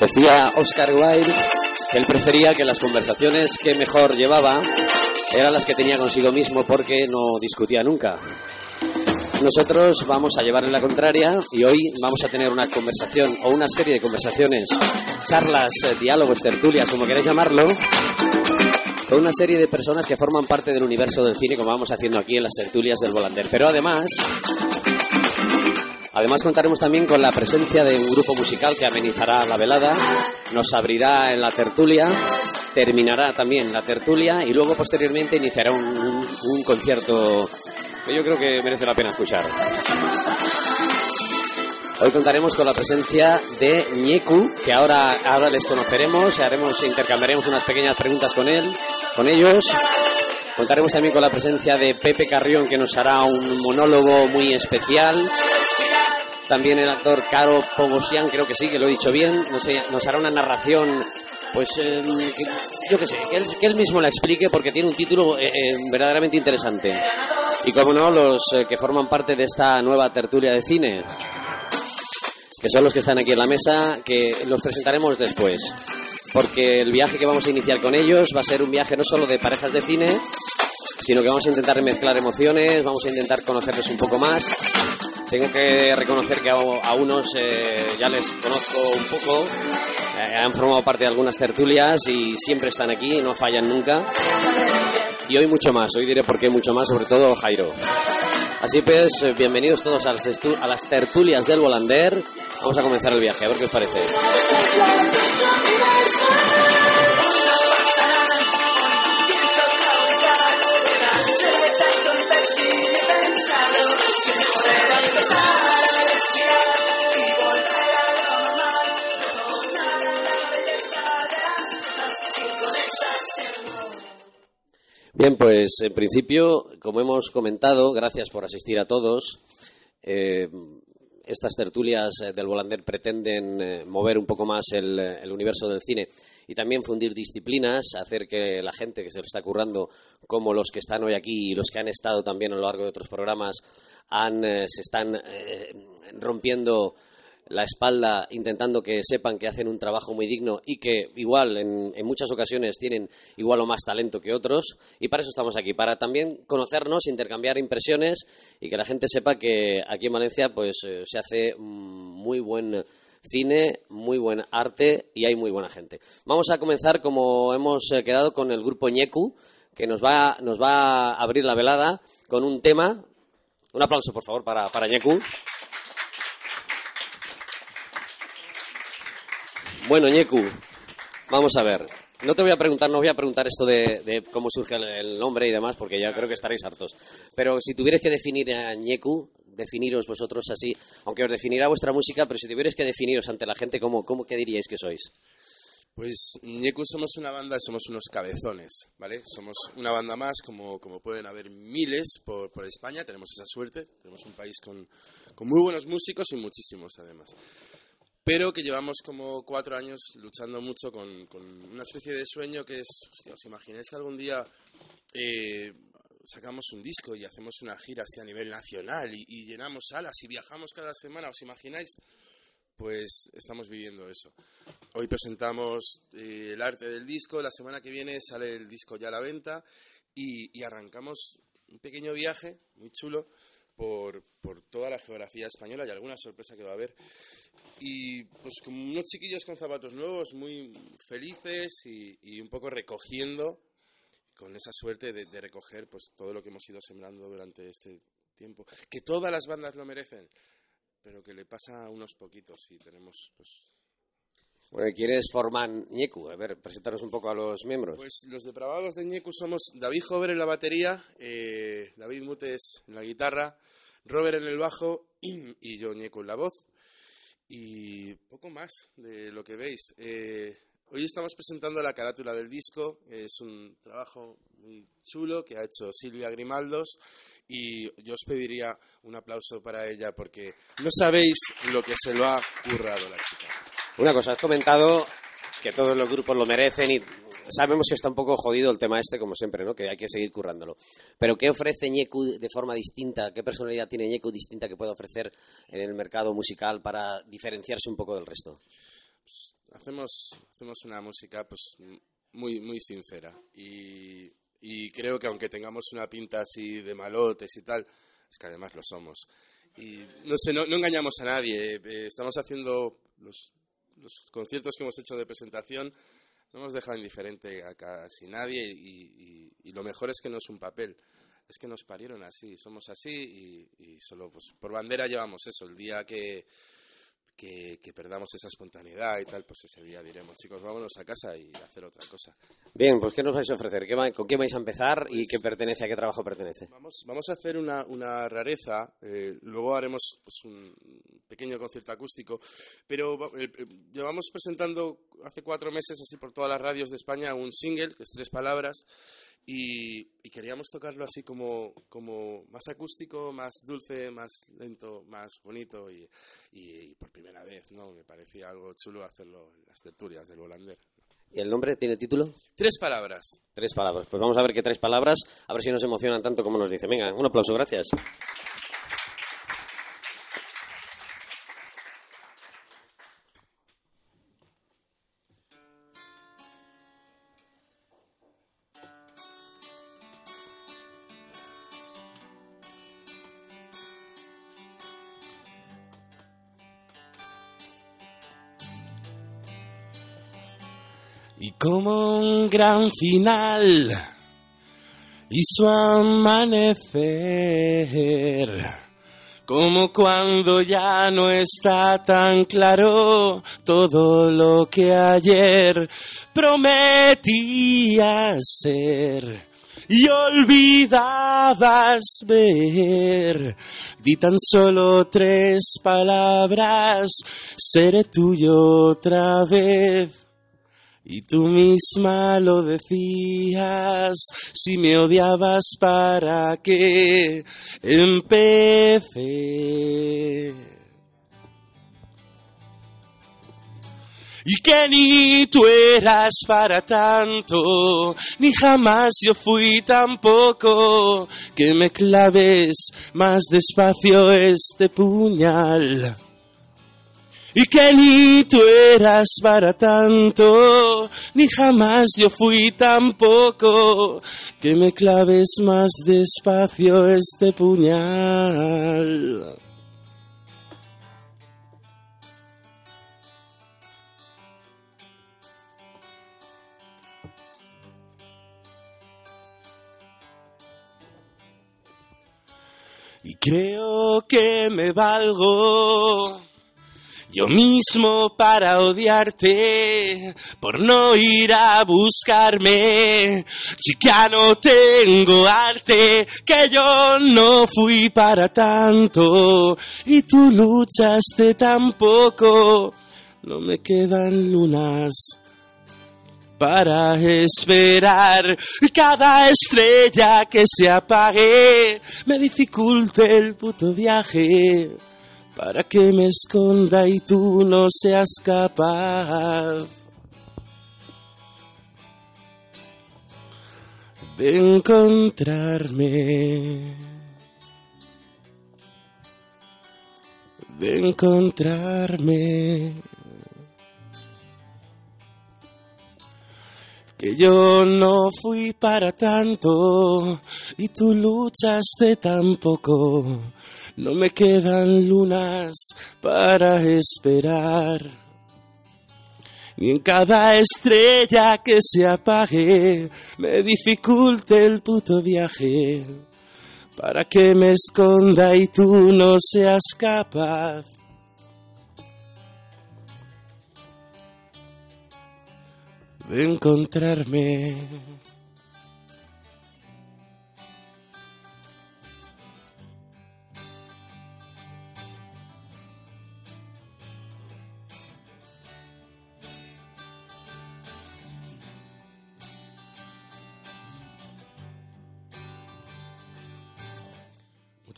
Decía Oscar Wilde que él prefería que las conversaciones que mejor llevaba eran las que tenía consigo mismo porque no discutía nunca. Nosotros vamos a llevarle la contraria y hoy vamos a tener una conversación o una serie de conversaciones, charlas, eh, diálogos, tertulias, como queráis llamarlo, con una serie de personas que forman parte del universo del cine, como vamos haciendo aquí en las tertulias del Volander. Pero además, además contaremos también con la presencia de un grupo musical que amenizará la velada, nos abrirá en la tertulia, terminará también la tertulia y luego posteriormente iniciará un, un- un concierto que yo creo que merece la pena escuchar. Hoy contaremos con la presencia de Ñeku, que ahora, ahora les conoceremos, haremos, intercambiaremos unas pequeñas preguntas con él, con ellos. Contaremos también con la presencia de Pepe Carrión, que nos hará un monólogo muy especial. También el actor Caro Pogosian, creo que sí, que lo he dicho bien, nos, nos hará una narración, pues eh, que- yo qué sé, que él, que él mismo la explique porque tiene un título eh, eh, verdaderamente interesante. Y como no, los eh, que forman parte de esta nueva tertulia de cine, que son los que están aquí en la mesa, que los presentaremos después. Porque el viaje que vamos a iniciar con ellos va a ser un viaje no solo de parejas de cine, sino que vamos a intentar mezclar emociones, vamos a intentar conocerles un poco más. Tengo que reconocer que a, a unos eh, ya les conozco un poco, eh, han formado parte de algunas tertulias y siempre están aquí, no fallan nunca. Y hoy mucho más, hoy diré por qué mucho más, sobre todo Jairo. Así pues, eh, bienvenidos todos a las, a las tertulias del Volander. Vamos a comenzar el viaje, a ver qué os parece. Bien, pues en principio, como hemos comentado, gracias por asistir a todos. Eh, estas tertulias eh, del Volander pretenden eh, mover un poco más el, universo del cine y también fundir disciplinas, hacer que la gente que se está currando, como los que están hoy aquí y los que han estado también a lo largo de otros programas, han, se están rompiendo la espalda intentando que sepan que hacen un trabajo muy digno y que igual en, en muchas ocasiones tienen igual o más talento que otros y para eso estamos aquí, para también conocernos, intercambiar impresiones y que la gente sepa que aquí en Valencia pues eh, se hace mm, muy buen cine, muy buen arte y hay muy buena gente. Vamos a comenzar como hemos eh, quedado con el grupo Ñecu que nos va, nos va a abrir la velada con un tema. Un aplauso por favor para, para Ñecu. Bueno, Ñecu, vamos a ver. No te voy a preguntar, no voy a preguntar esto de, cómo surge el, nombre y demás, porque ya creo que estaréis hartos. Pero si tuvierais que definir a Ñecu, definiros vosotros así, aunque os definirá vuestra música, pero si tuvierais que definiros ante la gente, ¿cómo, cómo qué diríais que sois? Pues Ñecu somos una banda, somos unos cabezones, ¿vale? Somos una banda más, como, pueden haber miles por, España, tenemos esa suerte, tenemos un país con muy buenos músicos y muchísimos además. Pero que llevamos como cuatro años luchando mucho con, una especie de sueño que es, ¿os imagináis que algún día eh, sacamos un disco y hacemos una gira así a nivel nacional y, llenamos salas y viajamos cada semana? ¿Os imagináis? Pues estamos viviendo eso. Hoy presentamos eh, el arte del disco, la semana que viene sale el disco ya a la venta y arrancamos un pequeño viaje muy chulo por, por toda la geografía española y alguna sorpresa que va a haber. Y pues como unos chiquillos con zapatos nuevos, muy felices y, y un poco recogiendo, con esa suerte de, recoger pues todo lo que hemos ido sembrando durante este tiempo. Que todas las bandas lo merecen, pero que le pasa a unos poquitos y tenemos pues Bueno, ¿quiénes forman Ñecu? A ver, presentaros un poco a los miembros. Pues los depravados de Ñecu somos David Jover en la batería, eh, David Mutes en la guitarra, Robert en el bajo y yo Ñecu en la voz. Y poco más de lo que veis. Eh, hoy estamos presentando la carátula del disco. Es un trabajo muy chulo que ha hecho Silvia Grimaldos. Y yo os pediría un aplauso para ella porque no sabéis lo que se lo ha currado la chica. Una cosa, has comentado que todos los grupos lo merecen y sabemos que está un poco jodido el tema este, como siempre, ¿no? Que hay que seguir currándolo. Pero ¿qué ofrece Ñecu de forma distinta? ¿Qué personalidad tiene Ñecu distinta que puede ofrecer en el mercado musical para diferenciarse un poco del resto? Hacemos, hacemos una música pues muy, muy sincera. Y, y creo que aunque tengamos una pinta así de malotes y tal, es que además lo somos. Y no sé, no, engañamos a nadie. Eh, estamos haciendo los, los, conciertos que hemos hecho de presentación, no hemos dejado indiferente a casi nadie y, y, lo mejor es que no es un papel. Es que nos parieron así, somos así y, y solo pues, por bandera llevamos eso. El día que, que, perdamos esa espontaneidad y tal, pues ese día diremos, chicos, vámonos a casa y hacer otra cosa. Bien, pues ¿qué nos vais a ofrecer? ¿Con qué vais a empezar y qué pertenece a qué trabajo pertenece? Vamos, vamos a hacer una, una rareza, eh, luego haremos pues, un pequeño concierto acústico, pero eh, eh, llevamos presentando hace cuatro meses, así por todas las radios de España, un single, que es tres palabras, y, queríamos tocarlo así como, como más acústico, más dulce, más lento, más bonito y, y, por primera vez, ¿no? Me parecía algo chulo hacerlo en las tertulias del Volander. ¿Y el nombre tiene título? Tres palabras. Tres palabras. Pues vamos a ver qué tres palabras, a ver si nos emocionan tanto como nos dice. Venga, un aplauso, gracias. Gran final y su amanecer. Como cuando ya no está tan claro todo lo que ayer prometía ser y olvidabas ver. Di tan solo tres palabras, seré tuyo otra vez y tú misma lo decías, si me odiabas para qué empecé. Y que ni tú eras para tanto, ni jamás yo fui tampoco, que me claves más despacio este puñal y que ni tú eras para tanto, ni jamás yo fui tampoco, que me claves más despacio este puñal. Y creo que me valgo yo mismo para odiarte, por no ir a buscarme. Chica, no tengo arte, que yo no fui para tanto, y tú luchaste tampoco. No me quedan lunas para esperar cada estrella que se apague me dificulte el puto viaje para que me esconda y tú no seas capaz. De encontrarme, de encontrarme. Que yo no fui para tanto y tú luchaste tan poco no me quedan lunas para esperar. Ni en cada estrella que se apague me dificulte el puto viaje. Para que me esconda y tú no seas capaz. De encontrarme.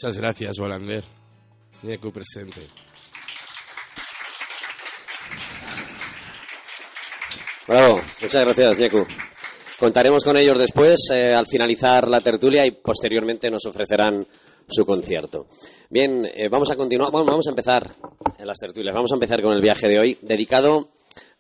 Muchas gracias, Volander. Nieku presente. Bravo, muchas gracias, Nieku. Contaremos con ellos después, eh, al finalizar la tertulia, y posteriormente nos ofrecerán su concierto. Bien, eh, vamos a continuar, vamos a empezar en las tertulias, vamos a empezar con el viaje de hoy, dedicado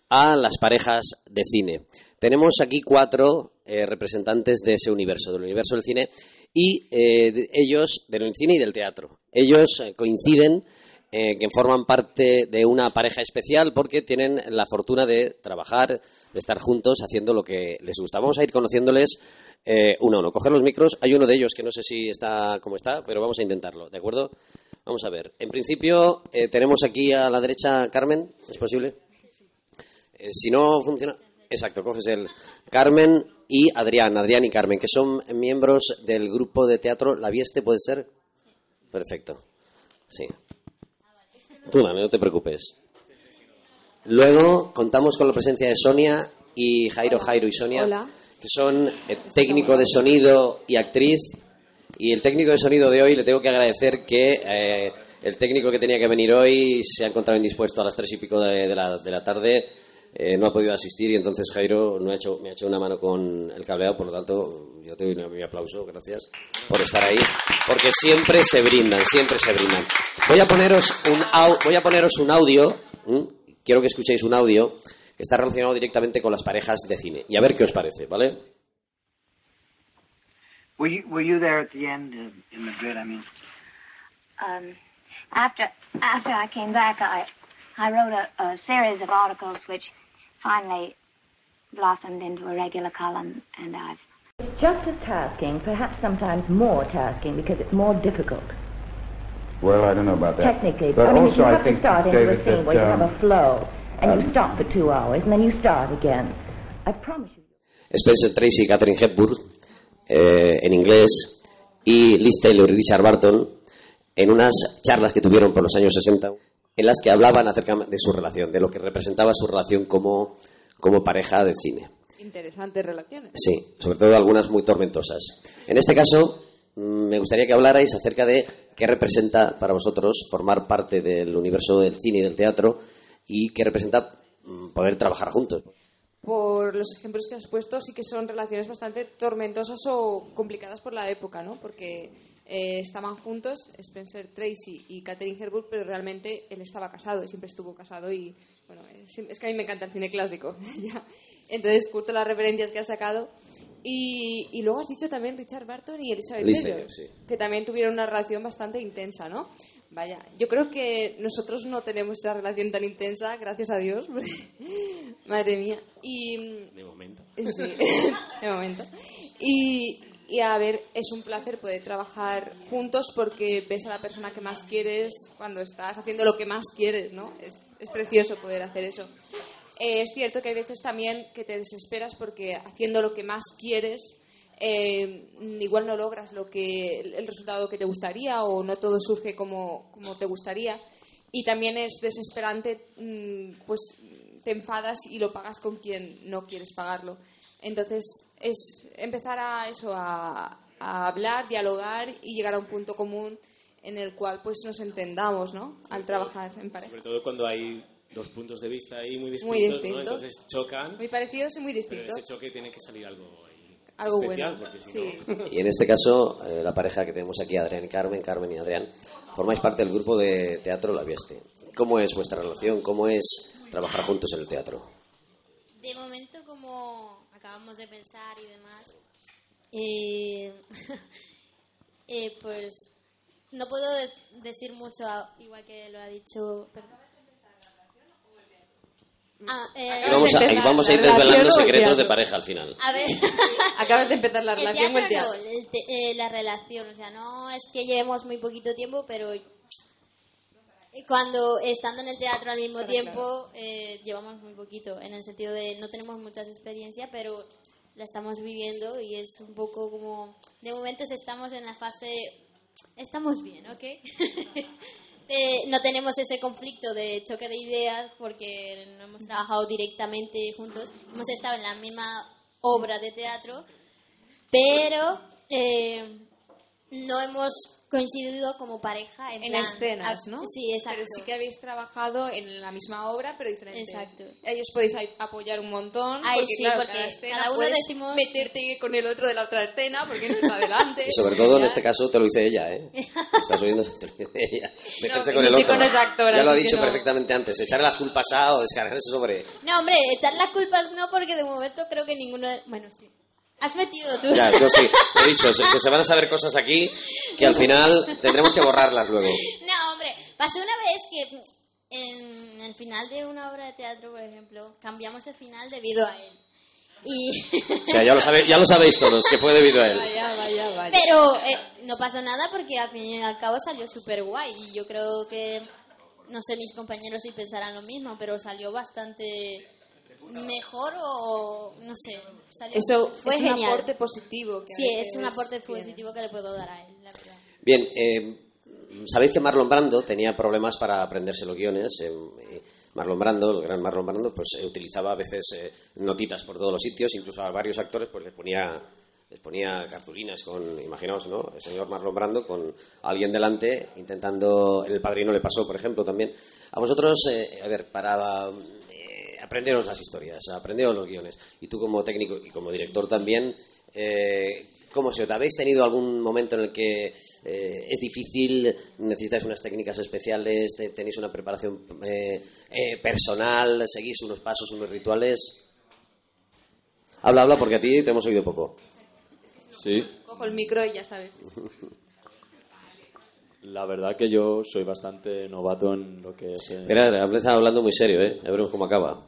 a las parejas de cine. Tenemos aquí cuatro eh, representantes de ese universo, del universo del cine, y eh, de- ellos, del cine y del teatro. Ellos eh, coinciden eh, que forman parte de una pareja especial porque tienen la fortuna de trabajar, de estar juntos haciendo lo que les gusta. Vamos a ir conociéndoles eh, uno a uno. Coger los micros. Hay uno de ellos que no sé si está como está, pero vamos a intentarlo, ¿de acuerdo? Vamos a ver. En principio, eh, tenemos aquí a la derecha Carmen. ¿Es posible? Si no funciona. Exacto, coges el Carmen y Adrián, Adrián y Carmen, que son miembros del grupo de teatro La Vieste, ¿puede ser? Perfecto. Sí. Tú dame, no te preocupes. Luego contamos con la presencia de Sonia y Jairo, Jairo y Sonia, Hola. que son eh, técnico de sonido y actriz. Y el técnico de sonido de hoy le tengo que agradecer que eh, el técnico que tenía que venir hoy se ha encontrado indispuesto a las tres y pico de, de la, de la tarde. Eh, no ha podido asistir y entonces Jairo no ha hecho, me ha hecho una mano con el cableado, por lo tanto yo te doy mi aplauso, gracias por estar ahí, porque siempre se brindan, siempre se brindan. Voy a poneros un, au- voy a poneros un audio, ¿m? quiero que escuchéis un audio que está relacionado directamente con las parejas de cine y a ver qué os parece, ¿vale? Were you were you there at the end in Madrid? I mean, Um, after after I came back, I I wrote a, a series of articles which finally blossomed into a regular column, and I've It's just as tasking, perhaps sometimes more tasking, because it's more difficult. Well, I don't know about that. Technically, but I mean, if also you I have to think, start into David, a scene that, where you have um, a flow, and you um, stop for two hours, and then you start again. I promise you. Spencer Tracy y Catherine Hepburn eh, en inglés y Liz Taylor y Richard Barton en unas charlas que tuvieron por los años 60 en las que hablaban acerca de su relación, de lo que representaba su relación como, como pareja de cine. Interesantes relaciones. Sí, sobre todo algunas muy tormentosas. En este caso, mm, me gustaría que hablarais acerca de qué representa para vosotros formar parte del universo del cine y del teatro y qué representa mm, poder trabajar juntos. Por los ejemplos que has puesto, sí que son relaciones bastante tormentosas o complicadas por la época, ¿no? Porque eh, estaban juntos Spencer Tracy y Catherine Hepburn, pero realmente él estaba casado y siempre estuvo casado y, bueno, es, es que a mí me encanta el cine clásico. ya. Entonces, justo las referencias que has sacado. Y, y luego has dicho también Richard Barton y Elizabeth Liz Taylor, sí. que también tuvieron una relación bastante intensa, ¿no? Vaya, yo creo que nosotros no tenemos esa relación tan intensa, gracias a Dios. Madre mía. Y, De momento. Sí, de momento. Y, y a ver, es un placer poder trabajar juntos porque ves a la persona que más quieres cuando estás haciendo lo que más quieres, ¿no? Es, precioso poder hacer eso. Eh, es cierto que hay veces también que te desesperas porque haciendo lo que más quieres, eh, igual no logras lo que, el resultado que te gustaría o no todo surge como, como te gustaría. Y también es desesperante, mm, pues te enfadas y lo pagas con quien no quieres pagarlo. Entonces es empezar a eso, a, a hablar, dialogar y llegar a un punto común en el cual pues nos entendamos, ¿no? Al trabajar en pareja. Sobre todo cuando hay dos puntos de vista ahí muy distintos, Muy ¿no? distintos. Entonces chocan, Muy parecidos y muy pero en distintos. ese choque tiene que salir algo ahí Algo especial, bueno. porque si Sí. no... Y en este caso, eh, la pareja que tenemos aquí, Adrián y Carmen, Carmen y Adrián, formáis parte del grupo de teatro La Vieste. ¿Cómo es vuestra relación? ¿Cómo es trabajar juntos en el teatro? De pensar y demás, eh, eh, pues no puedo de- decir mucho, a- igual que lo ha dicho. Ah, eh, vamos a, vamos a ir desvelando el secretos de pareja al final. a ver, Acabas de empezar la el relación con el teatro teatro. no, el te- eh, la relación, o sea, no es que llevemos muy poquito tiempo, pero cuando estando en el teatro al mismo tiempo eh, llevamos muy poquito, en el sentido de no tenemos muchas experiencias, pero la estamos viviendo y es un poco como, de momentos estamos en la fase, estamos bien, ¿ok? Eh, no tenemos ese conflicto de choque de ideas porque no hemos trabajado directamente juntos, hemos estado en la misma obra de teatro, pero eh, no hemos coincidido como pareja en, En plan- escenas, ah, ¿no? Sí, exacto. Pero sí que habéis trabajado en la misma obra, pero diferentes. Exacto. Ellos podéis apoyar un montón. Ahí porque, sí, claro, porque cada escena cada uno decimos- meterte con el otro de la otra escena, porque no está adelante. Y sobre todo en este caso te lo dice ella, ¿eh? Estás oyendo, te lo dice ella. Meterte No, con el otro. no es actor, ya lo ha dicho no. perfectamente antes. Echarle las culpas a o descargarse sobre. No, hombre, echar las culpas no, porque de momento creo que ninguno... Bueno, sí. Has metido tú. Ya, yo sí. He dicho que se van a saber cosas aquí que al final tendremos que borrarlas luego. No, hombre, pasó una vez que en el final de una obra de teatro, por ejemplo, cambiamos el final debido a él. Y... O sea, ya lo, sabe- ya lo sabéis todos, que fue debido a él. Vaya, vaya, vaya. Pero eh, no pasó nada porque al fin y al cabo salió súper guay. Y yo creo que, no sé, mis compañeros si pensarán lo mismo, pero salió bastante mejor o no sé. Salió, Eso fue es genial. un aporte positivo. Que Sí, es un aporte positivo que le puedo dar a él, la verdad. Bien, eh, sabéis que Marlon Brando tenía problemas para aprenderse los guiones. eh, eh, Marlon Brando, el gran Marlon Brando, pues eh, utilizaba a veces eh, notitas por todos los sitios, incluso a varios actores pues les ponía les ponía cartulinas con, imaginaos, ¿no? El señor Marlon Brando con alguien delante intentando, en El Padrino le pasó, por ejemplo, también. A vosotros, eh, a ver, para aprenderos las historias, aprenderos los guiones, y tú como técnico y como director también, eh, ¿cómo se os habéis tenido algún momento en el que eh, es difícil, necesitáis unas técnicas especiales, te- tenéis una preparación eh, eh, personal, seguís unos pasos, unos rituales? Habla, habla, porque a ti te hemos oído poco. Sí, Cojo el micro y ya sabes. la verdad que yo soy bastante novato en lo que es... eh, Mira, empieza hablando muy serio, ¿eh? Ya veremos cómo acaba.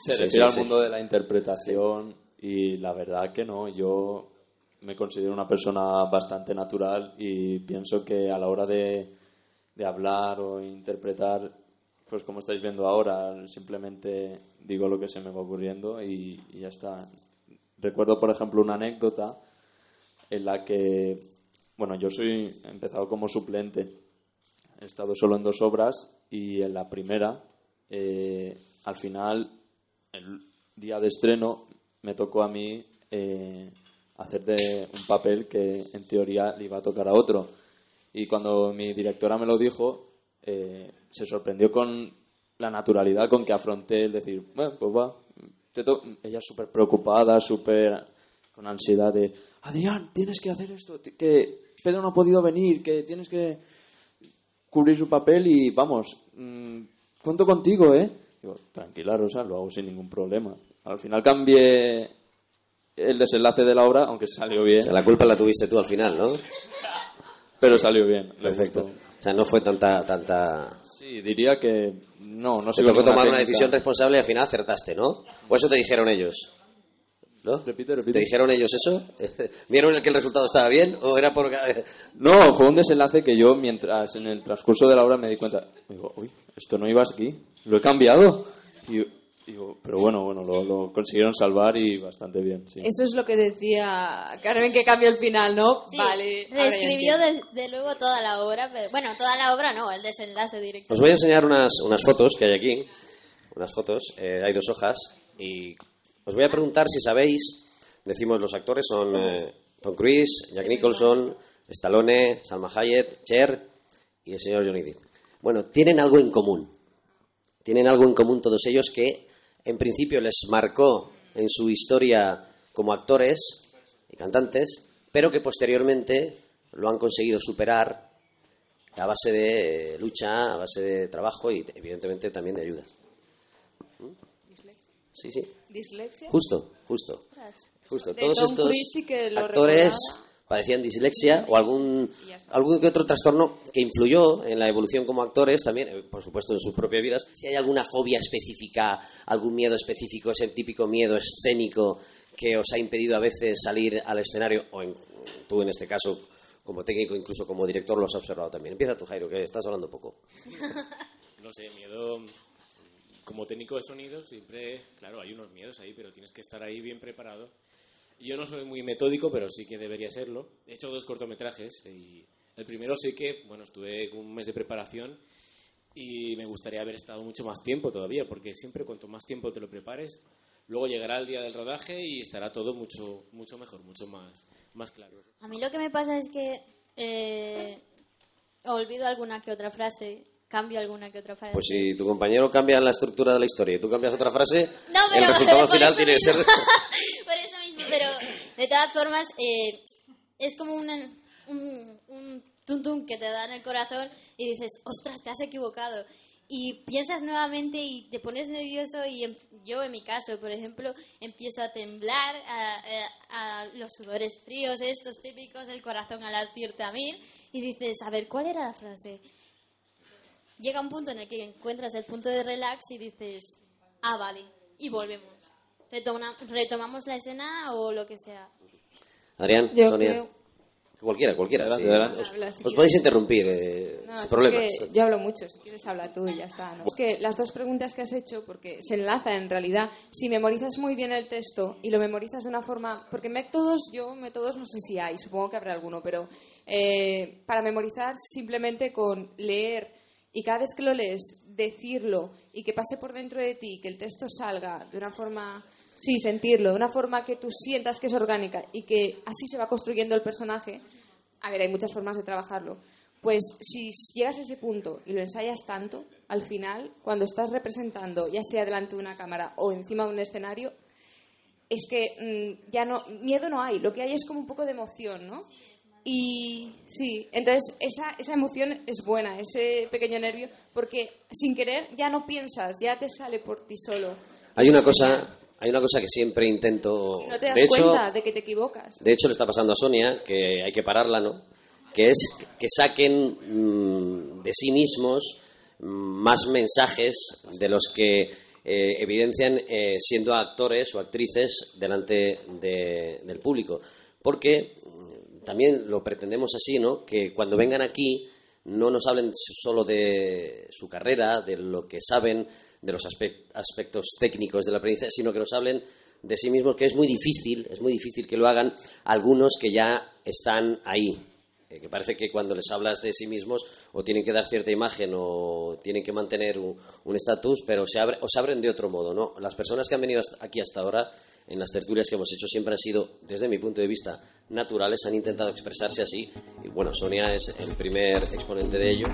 Se Sí, refiere sí, al mundo de la interpretación y la verdad que no, yo me considero una persona bastante natural y pienso que a la hora de, de hablar o interpretar, pues como estáis viendo ahora, simplemente digo lo que se me va ocurriendo y, y ya está. Recuerdo, por ejemplo, una anécdota en la que, bueno, yo soy he empezado como suplente, he estado solo en dos obras y en la primera, eh, al final, el día de estreno, me tocó a mí eh, hacer de un papel que en teoría le iba a tocar a otro. Y cuando mi directora me lo dijo, eh, se sorprendió con la naturalidad con que afronté el decir, bueno, pues va. te to-". Ella súper preocupada, súper con ansiedad de, Adrián, tienes que hacer esto, que Pedro no ha podido venir, que tienes que cubrir su papel y vamos, mm, cuento contigo, ¿eh? Digo, tranquila, Rosa, lo hago sin ningún problema. Al final cambié el desenlace de la obra, aunque salió bien, O sea, la culpa la tuviste tú al final, ¿no? pero salió bien. Perfecto. gustó. O sea, no fue tanta... tanta... Sí, diría que no, no Te sé tocó tomar una decisión responsable y al final acertaste, ¿no? O eso te dijeron ellos. ¿No? Repite, repite. ¿Te dijeron ellos eso? ¿Vieron que el resultado estaba bien o era por... No, fue un desenlace que yo, mientras en el transcurso de la obra me di cuenta, digo, uy, esto no iba aquí, lo he cambiado. Y digo, pero bueno, bueno, lo, lo consiguieron salvar y bastante bien, sí. Eso es lo que decía Carmen que cambió el final, ¿no? Sí, vale. reescribió entiendo. de, de luego toda la obra, pero, bueno, toda la obra no, el desenlace directo. Os voy a enseñar unas, unas fotos que hay aquí. Unas fotos. eh, hay dos hojas. Y os voy a preguntar si sabéis. Decimos los actores son eh, Tom Cruise, Jack Nicholson, Stallone, Salma Hayek, Cher y el señor Johnny Depp. Bueno, tienen algo en común. Tienen algo en común todos ellos que en principio les marcó en su historia como actores y cantantes, pero que posteriormente lo han conseguido superar a base de lucha, a base de trabajo y evidentemente también de ayuda. Sí, sí, ¿Dislexia? justo, justo. Justo, De todos Tom estos Cruise sí que lo actores recordaba. padecían dislexia o algún, algún que otro trastorno que influyó en la evolución como actores, también, eh, por supuesto, en sus propias vidas. Si hay alguna fobia específica, algún miedo específico, ese típico miedo escénico que os ha impedido a veces salir al escenario, o en- tú en este caso, como técnico, incluso como director, lo has observado también. Empieza tú, Jairo, que estás hablando poco. No sé, miedo. Como técnico de sonido, siempre, claro, hay unos miedos ahí, pero tienes que estar ahí bien preparado. Yo no soy muy metódico, pero sí que debería serlo. He hecho dos cortometrajes y el primero sí que, bueno, estuve un mes de preparación y me gustaría haber estado mucho más tiempo todavía, porque siempre cuanto más tiempo te lo prepares, luego llegará el día del rodaje y estará todo mucho, mucho mejor, mucho más, más claro. A mí lo que me pasa es que eh, olvido alguna que otra frase, cambio alguna que otra frase. Pues si tu compañero cambia la estructura de la historia y tú cambias otra frase, No, pero- el resultado final tiene que ser... Por eso mismo, pero de todas formas eh, es como una- un, un tum tum que te da en el corazón y dices, ostras, te has equivocado. Y piensas nuevamente y te pones nervioso y em- yo en mi caso, por ejemplo, empiezo a temblar, a, a- a los sudores fríos, estos típicos, el corazón al latirte a mil y dices, a ver, ¿cuál era la frase? Llega un punto en el que encuentras el punto de relax y dices, ah, vale, y volvemos. Retoma- retomamos la escena o lo que sea. Adrián, Yo Sonia, creo- cualquiera, cualquiera. Adelante, sí. adelante. Os, Habla, si os quieres. podéis interrumpir eh, No, sin es problemas. que yo hablo mucho, si quieres habla tú y ya está. ¿no? Es que las dos preguntas que has hecho, porque se enlazan en realidad, si memorizas muy bien el texto y lo memorizas de una forma, porque métodos, yo métodos no sé si hay, supongo que habrá alguno, pero eh, para memorizar simplemente con leer y cada vez que lo lees decirlo y que pase por dentro de ti, que el texto salga de una forma, sí, sentirlo, de una forma que tú sientas que es orgánica y que así se va construyendo el personaje, a ver, hay muchas formas de trabajarlo. Pues si llegas a ese punto y lo ensayas tanto, al final, cuando estás representando, ya sea delante de una cámara o encima de un escenario, es que mm, ya no, miedo no hay, lo que hay es como un poco de emoción, ¿no? Y sí, entonces esa, esa emoción es buena, ese pequeño nervio, porque sin querer ya no piensas, ya te sale por ti solo. Hay una cosa, hay una cosa que siempre intento. No te das de hecho, cuenta de que te equivocas. de hecho le está pasando a Sonia que hay que pararla, ¿no? Que es que saquen mm, de sí mismos mm, más mensajes de los que eh, evidencian eh, siendo actores o actrices delante de- del público, porque también lo pretendemos así, ¿no? Que cuando vengan aquí no nos hablen solo de su carrera, de lo que saben, de los aspe- aspectos técnicos de la aprendizaje, sino que nos hablen de sí mismos, que es muy difícil, es muy difícil que lo hagan algunos que ya están ahí. Eh, que parece que cuando les hablas de sí mismos o tienen que dar cierta imagen o tienen que mantener un estatus, pero se abre, o se abren de otro modo, ¿no? Las personas que han venido hasta- aquí hasta ahora en las tertulias que hemos hecho siempre han sido, desde mi punto de vista, naturales, han intentado expresarse así. Y bueno, Sonia es el primer exponente de ello.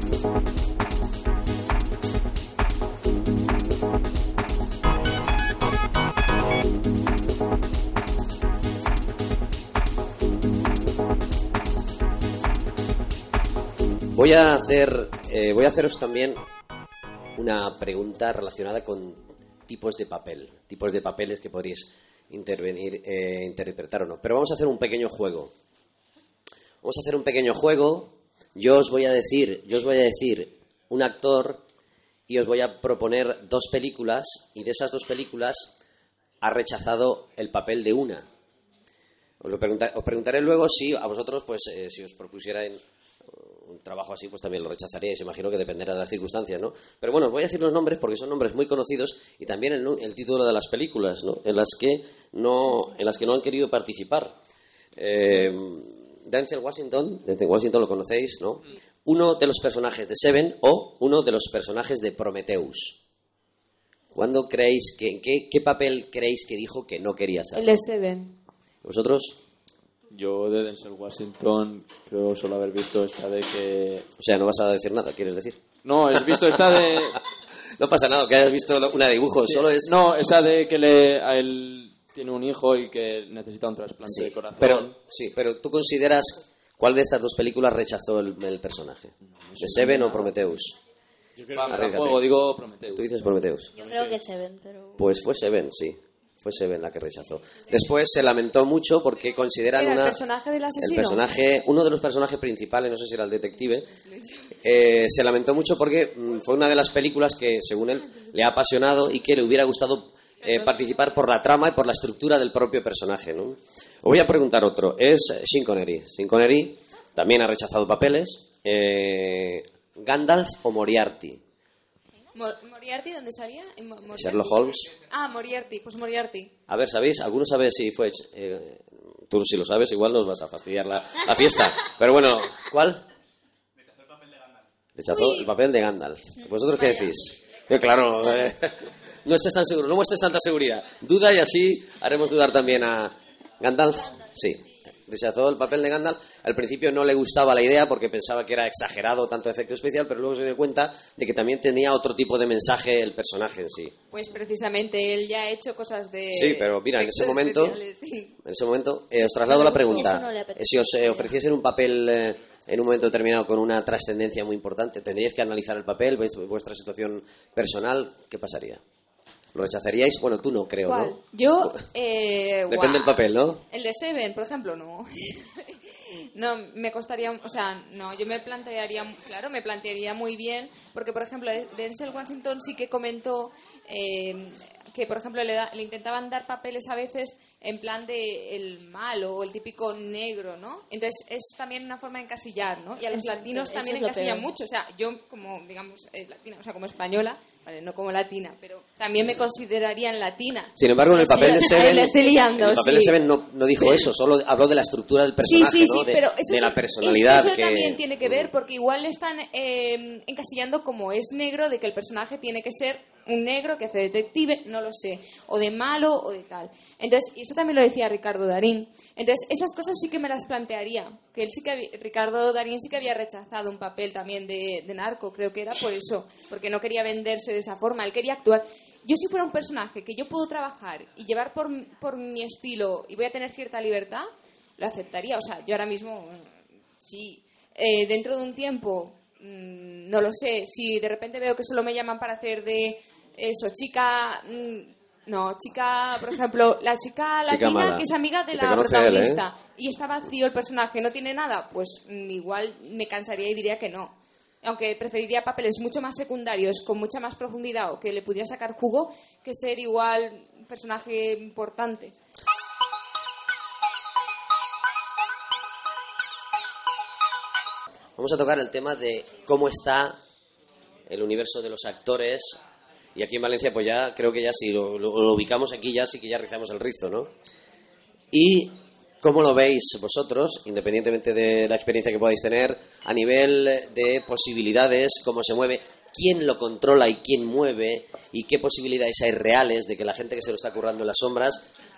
Voy a hacer, eh, voy a haceros también una pregunta relacionada con tipos de papel, tipos de papeles que podríais intervenir, eh, interpretar o no. Pero vamos a hacer un pequeño juego. Vamos a hacer un pequeño juego. Yo os voy a decir, yo os voy a decir un actor y os voy a proponer dos películas y de esas dos películas ha rechazado el papel de una. Os, lo os preguntaré luego si a vosotros, pues, eh, si os propusieran un trabajo así, pues también lo rechazaríais. Imagino que dependerá de las circunstancias, ¿no? Pero bueno, os voy a decir los nombres porque son nombres muy conocidos y también el, título de las películas, ¿no? En las que no, en las que no han querido participar. Eh, Denzel Washington, Denzel Washington lo conocéis, ¿no? Uno de los personajes de Seven o uno de los personajes de Prometheus. ¿Cuándo creéis que, en qué, qué papel creéis que dijo que no quería hacer? El de Seven. ¿Vosotros? Yo de Denzel Washington creo solo haber visto esta de que... O sea, no vas a decir nada, ¿quieres decir? No, he visto esta de... No pasa nada, que hayas visto una de dibujos, Sí, solo es... No, esa de que le, a él tiene un hijo y que necesita un trasplante Sí, de corazón. pero, sí, pero tú consideras cuál de estas dos películas rechazó el, el personaje. ¿De Seven o Prometheus? Va, me la Arriesgate. juego, digo Prometheus. Tú dices Prometheus. Yo creo que Seven, pero... Pues fue Seven, sí. Fue Seven la que rechazó. Después se lamentó mucho porque consideran ¿Era el una... personaje del asesino? El personaje, uno de los personajes principales, no sé si era el detective, eh, se lamentó mucho porque mm, fue una de las películas que, según él, le ha apasionado y que le hubiera gustado eh, participar por la trama y por la estructura del propio personaje. ¿no? Os voy a preguntar otro. Es Sean Connery. Sean Connery también ha rechazado papeles. Eh, ¿Gandalf o Moriarty? Mor- ¿Moriarty dónde salía? En Mo- Moriarty. Sherlock Holmes. Ah, Moriarty, pues Moriarty. A ver, ¿sabéis? ¿Alguno sabe si fue... eh, tú si lo sabes, igual nos vas a fastidiar la, la fiesta. Pero bueno, ¿cuál? Rechazó el papel de Gandalf. ¿Vosotros qué decís? Que claro, eh, no estés tan seguro, no muestres tanta seguridad. Duda y así haremos dudar también a Gandalf. Sí. Rechazó el papel de Gandalf. Al principio no le gustaba la idea porque pensaba que era exagerado tanto efecto especial, pero luego se dio cuenta de que también tenía otro tipo de mensaje el personaje en sí. Pues precisamente él ya ha hecho cosas de. Sí, pero mira, en ese momento, sí. en ese momento, eh, os traslado la pregunta. no si os eh, ofreciesen un papel eh, en un momento determinado con una trascendencia muy importante, tendríais que analizar el papel, vuestra situación personal, ¿qué pasaría? ¿Lo rechazaríais? Bueno, tú no creo, ¿Cuál? ¿no? Yo. Eh, Depende del papel, ¿no? El de Seven, por ejemplo, no. No, me costaría, o sea, no, yo me plantearía, claro, me plantearía muy bien, porque por ejemplo, Denzel Washington sí que comentó eh, que, por ejemplo, le, da- le intentaban dar papeles a veces en plan de el malo o el típico negro, ¿no? Entonces es también una forma de encasillar, ¿no? Y a los Exacto, latinos también encasillan mucho, o sea, yo como, digamos, eh, latina, o sea, como española, vale, no como latina, pero también me considerarían latina. Sin embargo, en el papel de Seven, liando, en el papel de. Seven no, no dijo eso, solo habló de la estructura del personaje, sí, ¿no? sí, de, pero eso de la personalidad Eso que... también tiene que ver porque igual le están eh, encasillando como es negro de que el personaje tiene que ser un negro que hace detective, no lo sé, o de malo o de tal. Entonces, y eso también lo decía Ricardo Darín. Entonces, esas cosas sí que me las plantearía, que él sí que había- Ricardo Darín sí que había rechazado un papel también de, de narco, creo que era por eso, porque no quería venderse de esa forma, él quería actuar. Yo si fuera un personaje que yo puedo trabajar y llevar por, por mi estilo y voy a tener cierta libertad, lo aceptaría. O sea, yo ahora mismo, sí, eh, dentro de un tiempo, mm, no lo sé, si de repente veo que solo me llaman para hacer de eso, chica, mm, no, chica, por ejemplo, la chica Chica latina que es amiga de la él, ¿eh? protagonista y está vacío el personaje, no tiene nada, pues mm, igual me cansaría y diría que no. Aunque preferiría papeles mucho más secundarios, con mucha más profundidad o que le pudiera sacar jugo, que ser igual un personaje importante. Vamos a tocar el tema de cómo está el universo de los actores. Y aquí en Valencia, pues ya creo que ya si lo, ubicamos aquí, ya sí que ya rizamos el rizo, ¿no? Y cómo lo veis vosotros, independientemente de la experiencia que podáis tener, a nivel de posibilidades, cómo se mueve, quién lo controla y quién mueve, y qué posibilidades hay reales de que la gente que se lo está currando en las sombras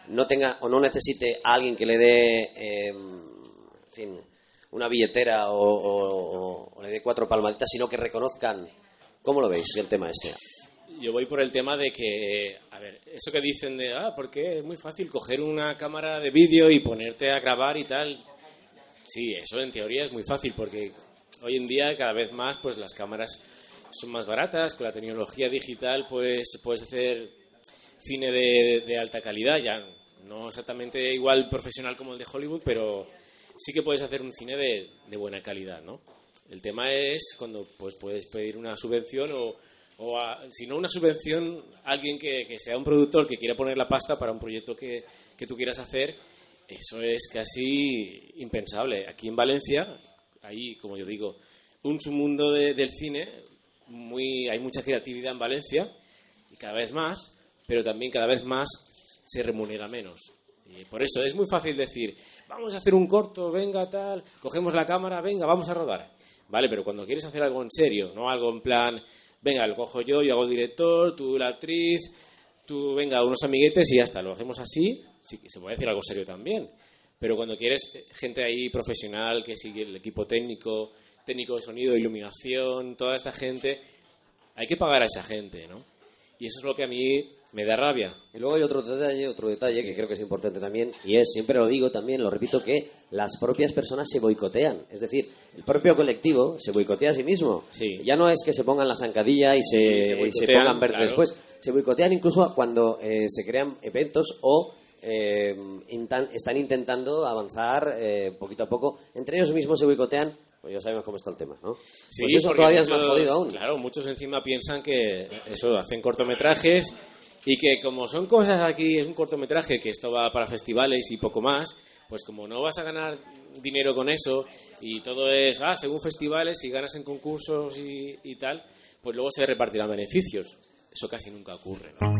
no tenga o no necesite a alguien que le dé, eh, en fin, una billetera o le dé cuatro palmaditas, sino que reconozcan. ¿Cómo lo veis el tema este? Yo voy por el tema de que, a ver, eso que dicen de, ah, porque es muy fácil coger una cámara de vídeo y ponerte a grabar y tal. Sí, eso en teoría es muy fácil porque hoy en día cada vez más pues las cámaras son más baratas, con la tecnología digital pues puedes hacer cine de, alta calidad, ya no exactamente igual profesional como el de Hollywood, pero sí que puedes hacer un cine de, de buena calidad, ¿no? El tema es cuando pues puedes pedir una subvención o, o si no una subvención, alguien que, que sea un productor que quiera poner la pasta para un proyecto que, que tú quieras hacer, eso es casi impensable. Aquí en Valencia hay, como yo digo, un submundo de- del cine, muy, hay mucha creatividad en Valencia y cada vez más, pero también cada vez más se remunera menos. Y por eso es muy fácil decir, vamos a hacer un corto, venga tal, cogemos la cámara, venga, vamos a rodar. Vale, pero cuando quieres hacer algo en serio, no algo en plan, venga, lo cojo yo, yo hago el director, tú la actriz, tú, venga, unos amiguetes y ya está, lo hacemos así, sí se puede decir algo serio también. Pero cuando quieres eh, gente ahí profesional, que sigue el equipo técnico, técnico de sonido, iluminación, toda esta gente, hay que pagar a esa gente, ¿no? Y eso es lo que a mí me da rabia. Y luego hay otro detalle, otro detalle que creo que es importante también, y es, siempre lo digo también, lo repito, que las propias personas se boicotean. Es decir, el propio colectivo se boicotea a sí mismo. Ya no es que se pongan la zancadilla y se, Sí, se y se boicotean, pongan ver claro. después. Se boicotean incluso cuando eh, se crean eventos o eh, intan- están intentando avanzar eh, poquito a poco. Entre ellos mismos se boicotean, pues ya sabemos cómo está el tema, ¿no? Sí, pues eso todavía es más jodido aún. Claro, muchos encima piensan que eso, hacen cortometrajes y que como son cosas aquí, es un cortometraje que esto va para festivales y poco más, pues como no vas a ganar dinero con eso y todo es, ah, según festivales, si ganas en concursos y, y tal, pues luego se repartirán beneficios. Eso casi nunca ocurre, ¿no?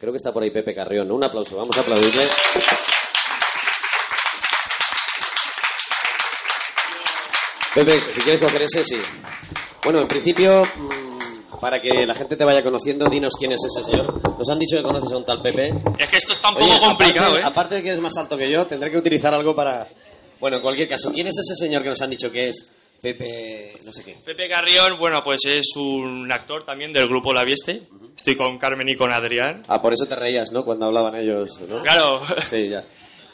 Creo que está por ahí Pepe Carrión. Un aplauso, vamos a aplaudirle. Pepe, si quieres coger ese, sí. Bueno, en principio, mm, para que la gente te vaya conociendo, dinos quién es ese señor. Nos han dicho que conoces a un tal Pepe. Es que esto está un poco Oye, complicado, aparte, ¿eh? Aparte de que eres más alto que yo, tendré que utilizar algo para... Bueno, en cualquier caso, ¿quién es ese señor que nos han dicho que es Pepe... no sé qué? Pepe Carrión, bueno, pues es un actor también del grupo La Vieste. Estoy con Carmen y con Adrián. Ah, por eso te reías, ¿no? Cuando hablaban ellos, ¿no? Claro. Sí, ya.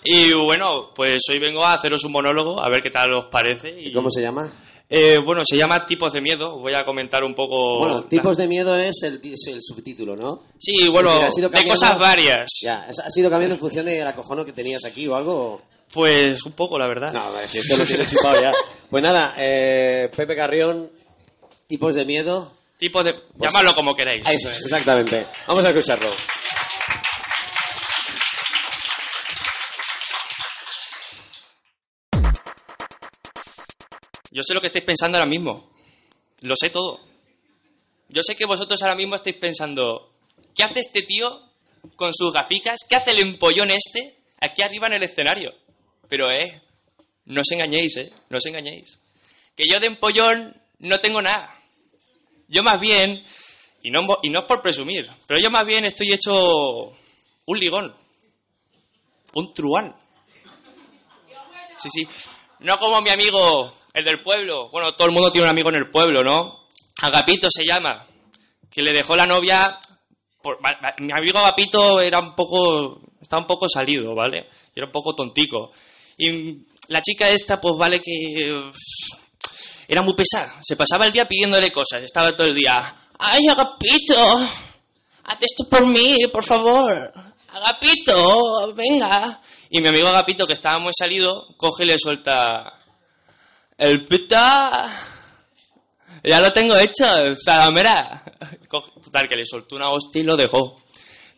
Y bueno, pues hoy vengo a haceros un monólogo, a ver qué tal os parece. ¿Y cómo se llama? Eh, bueno, se llama Tipos de Miedo. Voy a comentar un poco. Bueno, tipos de miedo es el, es el subtítulo, ¿no? Sí, bueno, Es decir, has ido de cosas varias. Ya, ¿has has ido cambiando en función del acojono que tenías aquí o algo? Pues un poco, la verdad. No, si esto lo tienes chupado ya. Pues nada, eh, Pepe Carrión, tipos de miedo. Tipos de. Pues- llamadlo como queráis. Eso es, exactamente. Vamos a escucharlo. Yo sé lo que estáis pensando ahora mismo. Lo sé todo. Yo sé que vosotros ahora mismo estáis pensando, ¿qué hace este tío con sus gaficas? ¿Qué hace el empollón este aquí arriba en el escenario? Pero, eh, no os engañéis, eh, no os engañéis. Que yo de empollón no tengo nada. Yo más bien, y no, y no es por presumir, pero yo más bien estoy hecho un ligón, un truán. Sí, sí. No como mi amigo, el del pueblo. Bueno, todo el mundo tiene un amigo en el pueblo, ¿no? Agapito se llama. Que le dejó la novia. por- mi amigo Agapito era un poco. Estaba un poco salido, ¿vale? Era un poco tontico. Y la chica esta, pues vale que. Era muy pesada. Se pasaba el día pidiéndole cosas. Estaba todo el día. ¡Ay, Agapito! Haz esto por mí, por favor. Agapito, venga. Y mi amigo Agapito, que estaba muy salido, coge y le suelta. El pita. Ya lo tengo hecho. Coge- Total, que le soltó una hostia y lo dejó.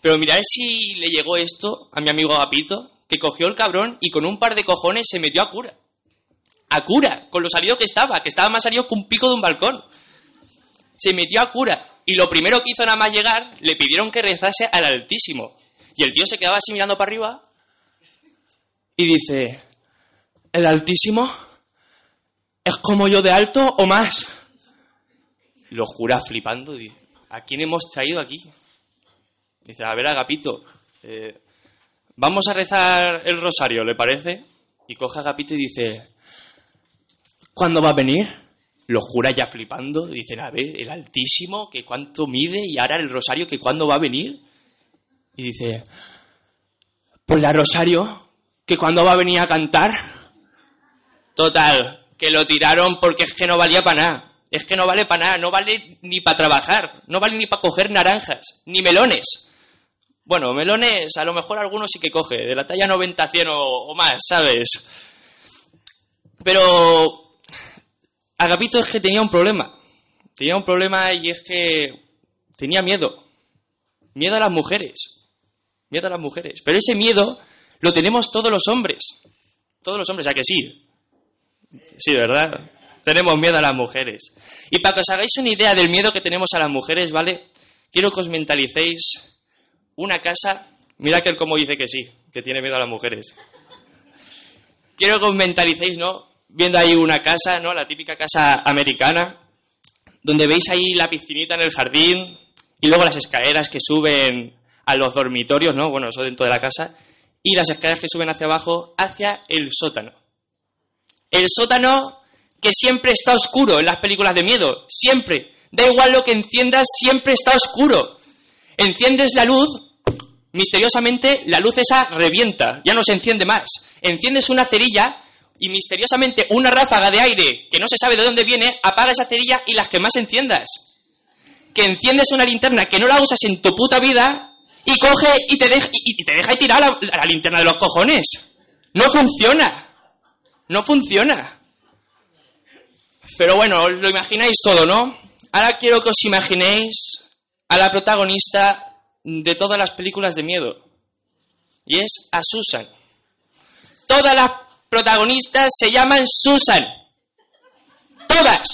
Pero mirad si le llegó esto a mi amigo Agapito, que cogió el cabrón y con un par de cojones se metió a cura. A cura, con lo salido que estaba, que estaba más salido que un pico de un balcón. Se metió a cura. Y lo primero que hizo nada más llegar, le pidieron que rezase al Altísimo. Y el tío se quedaba así mirando para arriba y dice, ¿el Altísimo? ¿Es como yo de alto o más? Lo jura flipando y dice, ¿a quién hemos traído aquí? Dice, a ver, Agapito, eh, vamos a rezar el rosario, ¿le parece? Y coge a Agapito y dice, ¿cuándo va a venir? Lo jura ya flipando, dicen, a ver, el Altísimo, que cuánto mide, y ahora el rosario, que cuándo va a venir. Y dice, pues la rosario, que cuándo va a venir a cantar. Total, que lo tiraron porque es que no valía para nada. Es que no vale para nada, no vale ni para trabajar, no vale ni para coger naranjas, ni melones. Bueno, melones a lo mejor algunos sí que coge, de la talla 90, 100 o, o más, ¿sabes? Pero Agapito es que tenía un problema. Tenía un problema y es que tenía miedo. Miedo a las mujeres. Miedo a las mujeres. Pero ese miedo lo tenemos todos los hombres. Todos los hombres, ¿a que sí? Sí, ¿verdad? Tenemos miedo a las mujeres. Y para que os hagáis una idea del miedo que tenemos a las mujeres, ¿vale? Quiero que os mentalicéis una casa. Mira que él como dice que sí, que tiene miedo a las mujeres. Quiero que os mentalicéis, ¿no? Viendo ahí una casa, ¿no? La típica casa americana, donde veis ahí la piscinita en el jardín y luego las escaleras que suben a los dormitorios, ¿no? Bueno, eso dentro de la casa. Y las escaleras que suben hacia abajo, hacia el sótano. El sótano que siempre está oscuro en las películas de miedo. Siempre. Da igual lo que enciendas, siempre está oscuro. Enciendes la luz, misteriosamente la luz esa revienta, ya no se enciende más. Enciendes una cerilla y misteriosamente una ráfaga de aire que no se sabe de dónde viene apaga esa cerilla y las que más enciendas. Que enciendes una linterna que no la usas en tu puta vida y coge y te deja y, te deja tirar la linterna de los cojones. No funciona. No funciona. Pero bueno, lo imagináis todo, ¿no? Ahora quiero que os imaginéis a la protagonista de todas las películas de miedo. Y es a Susan. Todas las protagonistas se llaman Susan. Todas.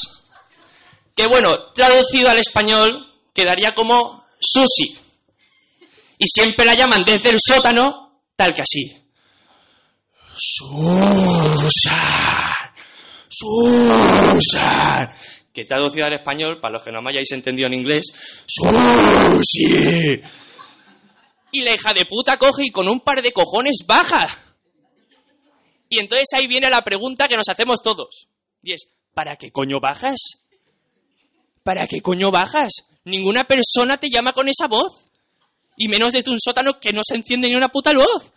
Que bueno, traducido al español quedaría como Susi. Y siempre la llaman desde el sótano tal que así. Susan. Susan. que traducido al español, para los que no me hayáis entendido en inglés, ¡Sushi! Y la hija de puta coge y con un par de cojones baja. Y entonces ahí viene la pregunta que nos hacemos todos. Y es, ¿para qué coño bajas? ¿Para qué coño bajas? Ninguna persona te llama con esa voz. Y menos de un sótano que no se enciende ni una puta luz.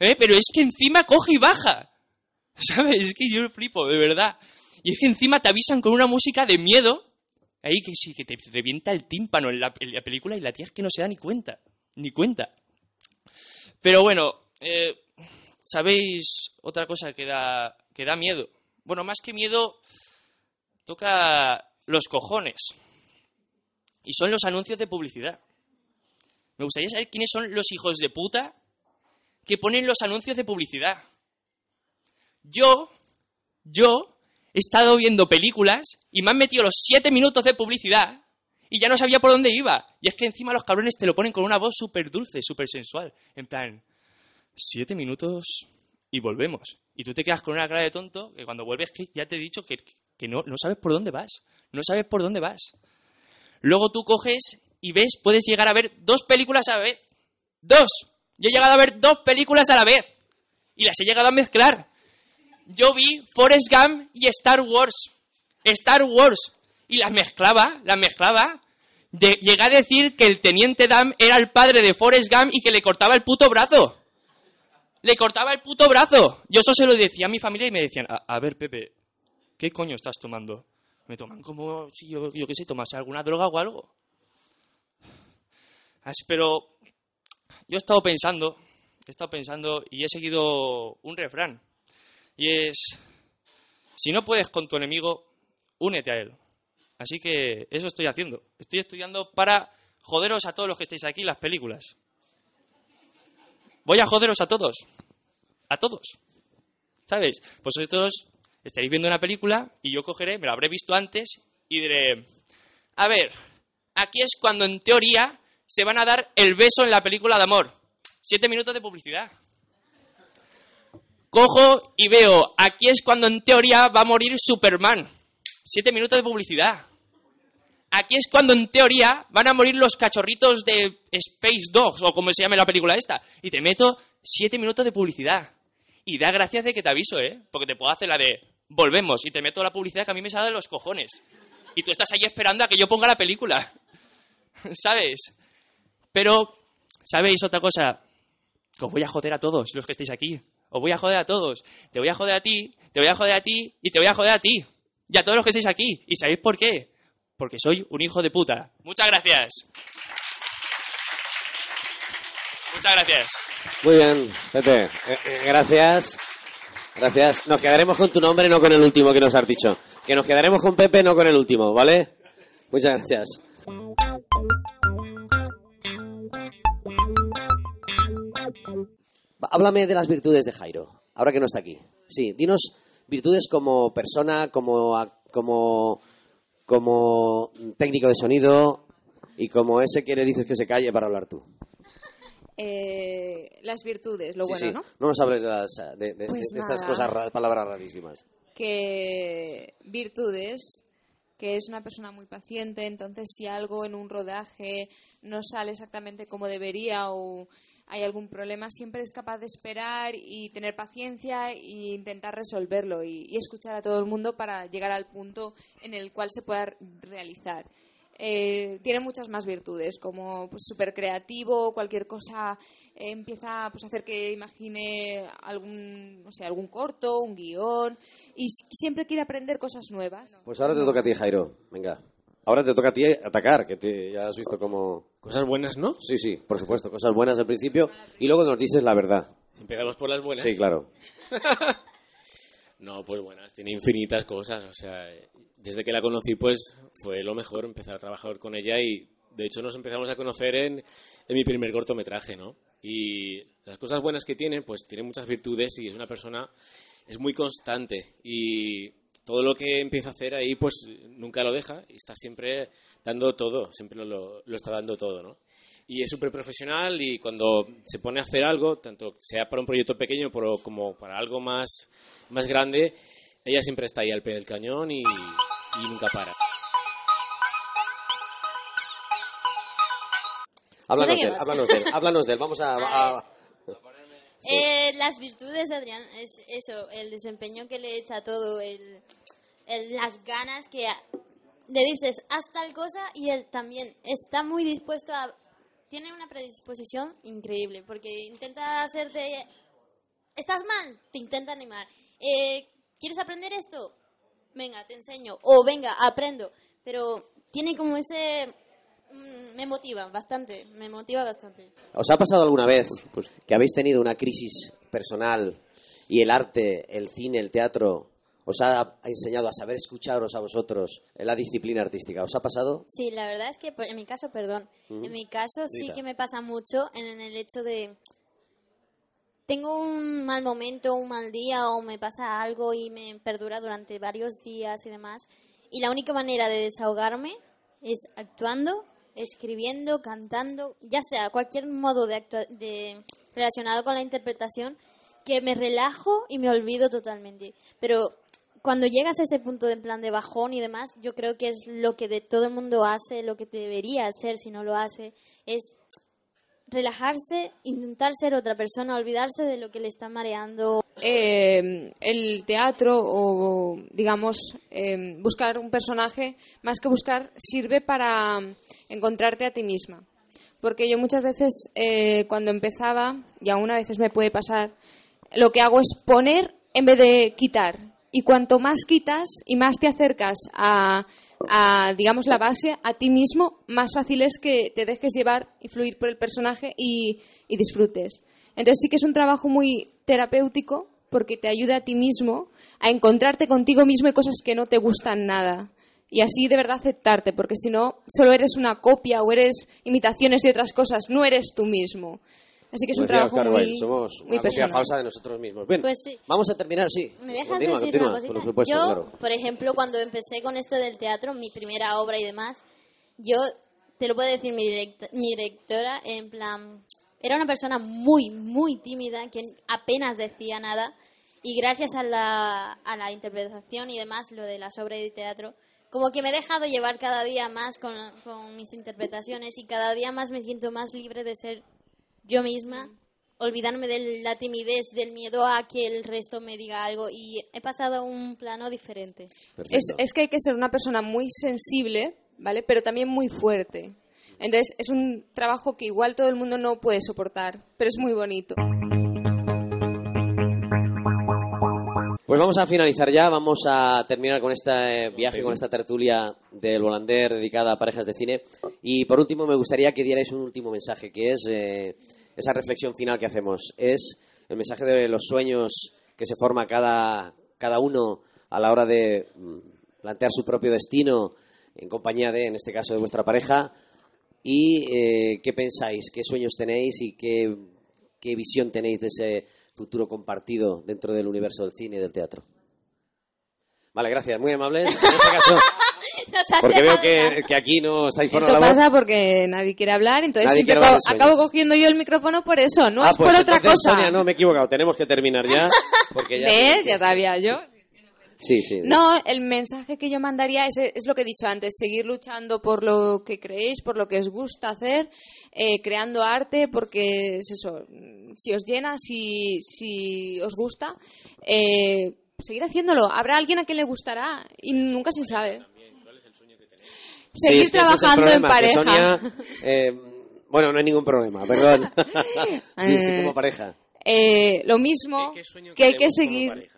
¿Eh? Pero es que encima coge y baja. ¿Sabes? Es que yo flipo, de verdad. Y es que encima te avisan con una música de miedo. Ahí que sí, que te revienta el tímpano en la, película y la tía es que no se da ni cuenta. Ni cuenta. Pero bueno, eh, ¿sabéis otra cosa que da, que da miedo? Bueno, más que miedo, toca los cojones. Y son los anuncios de publicidad. Me gustaría saber quiénes son los hijos de puta que ponen los anuncios de publicidad. Yo, yo, he estado viendo películas y me han metido los siete minutos de publicidad y ya no sabía por dónde iba. Y es que encima los cabrones te lo ponen con una voz súper dulce, súper sensual. En plan, siete minutos y volvemos. Y tú te quedas con una cara de tonto que cuando vuelves que ya te he dicho que, que no, no sabes por dónde vas. No sabes por dónde vas. Luego tú coges y ves, puedes llegar a ver dos películas a la vez. ¡Dos! Yo he llegado a ver dos películas a la vez. Y las he llegado a mezclar. Yo vi Forrest Gump y Star Wars. Star Wars. Y las mezclaba, las mezclaba. Llegué a decir que el teniente Dan era el padre de Forrest Gump y que le cortaba el puto brazo. Le cortaba el puto brazo. Yo eso se lo decía a mi familia y me decían, a, a ver, Pepe, ¿qué coño estás tomando? Me toman como si yo, yo qué sé, tomase alguna droga o algo. Pero yo he estado pensando, he estado pensando y he seguido un refrán. Y es, si no puedes con tu enemigo, únete a él. Así que eso estoy haciendo. Estoy estudiando para joderos a todos los que estáis aquí las películas. Voy a joderos a todos. A todos. ¿Sabéis? Pues vosotros estaréis viendo una película y yo cogeré, me la habré visto antes y diré, a ver, aquí es cuando en teoría se van a dar el beso en la película de amor. Siete minutos de publicidad. Cojo y veo, aquí es cuando en teoría va a morir Superman. Siete minutos de publicidad. Aquí es cuando en teoría van a morir los cachorritos de Space Dogs o como se llame la película esta. Y te meto siete minutos de publicidad. Y da gracias de que te aviso, ¿eh? Porque te puedo hacer la de volvemos y te meto la publicidad que a mí me sale de los cojones. Y tú estás ahí esperando a que yo ponga la película. ¿Sabes? Pero, ¿sabéis otra cosa? Os voy a joder a todos los que estáis aquí. Os voy a joder a todos. Te voy a joder a ti, te voy a joder a ti y te voy a joder a ti. Y a todos los que estáis aquí. ¿Y sabéis por qué? Porque soy un hijo de puta. Muchas gracias. Muchas gracias. Muy bien, Pepe. Eh, eh, gracias. Gracias. Nos quedaremos con tu nombre, no con el último que nos has dicho. Que nos quedaremos con Pepe, no con el último, ¿vale? Muchas gracias. Háblame de las virtudes de Jairo, ahora que no está aquí. Sí, dinos virtudes como persona, como, como, como técnico de sonido y como ese que le dices que se calle para hablar tú. Eh, las virtudes, lo Sí, bueno, sí. ¿no? No nos hables de, las, de, de- Pues de estas cosas, ra- palabras rarísimas. que virtudes, que es una persona muy paciente, entonces si algo en un rodaje no sale exactamente como debería o hay algún problema, siempre es capaz de esperar y tener paciencia e intentar resolverlo y, escuchar a todo el mundo para llegar al punto en el cual se pueda realizar. Eh, tiene muchas más virtudes, como pues, súper creativo, cualquier cosa eh, empieza pues, a hacer que imagine algún, no sé, algún corto, un guion, y siempre quiere aprender cosas nuevas. Pues ahora te toca a ti, Jairo. Venga. Ahora te toca a ti atacar, que te, ya has visto como... Cosas buenas, ¿no? Sí, sí, por supuesto. Cosas buenas al principio y luego nos dices la verdad. Empezamos por las buenas. Sí, claro. No, pues buenas, tiene infinitas cosas. O sea, desde que la conocí, pues fue lo mejor empezar a trabajar con ella y de hecho nos empezamos a conocer en, en mi primer cortometraje, ¿no? Y las cosas buenas que tiene, pues tiene muchas virtudes y es una persona, es muy constante y todo lo que empieza a hacer ahí, pues nunca lo deja y está siempre dando todo, siempre lo, lo está dando todo, ¿no? y es súper profesional y cuando se pone a hacer algo, tanto sea para un proyecto pequeño pero como para algo más, más grande, ella siempre está ahí al pie del cañón y, y nunca para. Háblanos ¿De él, háblanos de él, háblanos de él. Vamos a... a- Eh, las virtudes de Adrián es eso, el desempeño que le echa todo, el, el- las ganas que a- le dices, haz tal cosa y él también está muy dispuesto a... Tiene una predisposición increíble porque intenta hacerte... ¿Estás mal? Te intenta animar. Eh, ¿Quieres aprender esto? Venga, te enseño. O venga, aprendo. Pero tiene como ese... mm, Me motiva bastante, me motiva bastante. ¿Os ha pasado alguna vez que habéis tenido una crisis personal y el arte, el cine, el teatro os ha enseñado a saber escucharos a vosotros en la disciplina artística? ¿Os ha pasado? Sí, la verdad es que pues, en mi caso, perdón, en mi caso sí que me pasa mucho en el hecho de tengo un mal momento, un mal día o me pasa algo y me perdura durante varios días y demás. Y la única manera de desahogarme es actuando, escribiendo, cantando, ya sea cualquier modo de, de relacionado con la interpretación, que me relajo y me olvido totalmente. Pero cuando llegas a ese punto de plan de bajón y demás, yo creo que es lo que de todo el mundo hace, lo que debería hacer si no lo hace, es relajarse, intentar ser otra persona, olvidarse de lo que le está mareando. Eh, el teatro o, digamos, eh, buscar un personaje, más que buscar, sirve para encontrarte a ti misma. Porque yo muchas veces, eh, cuando empezaba, y aún a veces me puede pasar, lo que hago es poner en vez de quitar. Y cuanto más quitas y más te acercas a, a, digamos, la base, a ti mismo, más fácil es que te dejes llevar y fluir por el personaje y, y disfrutes. Entonces sí que es un trabajo muy terapéutico porque te ayuda a ti mismo a encontrarte contigo mismo y cosas que no te gustan nada. Y así de verdad aceptarte, porque si no, solo eres una copia o eres imitaciones de otras cosas, no eres tú mismo. Así que es un decía trabajo muy, somos muy una copia falsa de nosotros mismos. Bien, Pues sí. vamos a terminar, sí. ¿Me dejas continúa, decir continúa, una cosita? por supuesto, yo, claro. por ejemplo, cuando empecé con esto del teatro, mi primera obra y demás, yo, te lo puede decir mi, mi directora, en plan, era una persona muy, muy tímida, que apenas decía nada, y gracias a la, a la interpretación y demás, lo de las obras de teatro, como que me he dejado llevar cada día más con, con mis interpretaciones y cada día más me siento más libre de ser yo misma, olvidarme de la timidez, del miedo a que el resto me diga algo y he pasado a un plano diferente. Es, es que hay que ser una persona muy sensible, ¿vale? Pero también muy fuerte. Entonces es un trabajo que igual todo el mundo no puede soportar, pero es muy bonito. Pues vamos a finalizar ya, vamos a terminar con este viaje, con esta tertulia del Volander dedicada a parejas de cine. Y por último, me gustaría que dierais un último mensaje, que es eh, esa reflexión final que hacemos. Es el mensaje de los sueños que se forma cada, cada uno a la hora de mm, plantear su propio destino en compañía de, en este caso, de vuestra pareja. ¿Y eh, qué pensáis? ¿Qué sueños tenéis y qué, qué visión tenéis de ese futuro compartido dentro del universo del cine y del teatro? Vale, gracias, muy amables. En este caso, porque veo que, que aquí no estáis por la Esto labor. pasa porque nadie quiere hablar, entonces siempre hablar acabo cogiendo yo el micrófono por eso, no ah, es pues por otra cosa. Sonia, no, me he equivocado. Tenemos que terminar ya. Porque ya ¿Ves? Ya sabía yo. Sí, sí. No, el mensaje que yo mandaría es, es lo que he dicho antes, seguir luchando por lo que creéis, por lo que os gusta hacer, eh, creando arte, porque es eso, si os llena, si, si os gusta, eh, seguir haciéndolo. Habrá alguien a quien le gustará y nunca se sabe. Sí, Seguir es que ese es el trabajando en problema, que pareja. Sonia, eh, bueno, no hay ningún problema, perdón. Sí, sí, Eh, como pareja. Eh, lo mismo que hay que seguir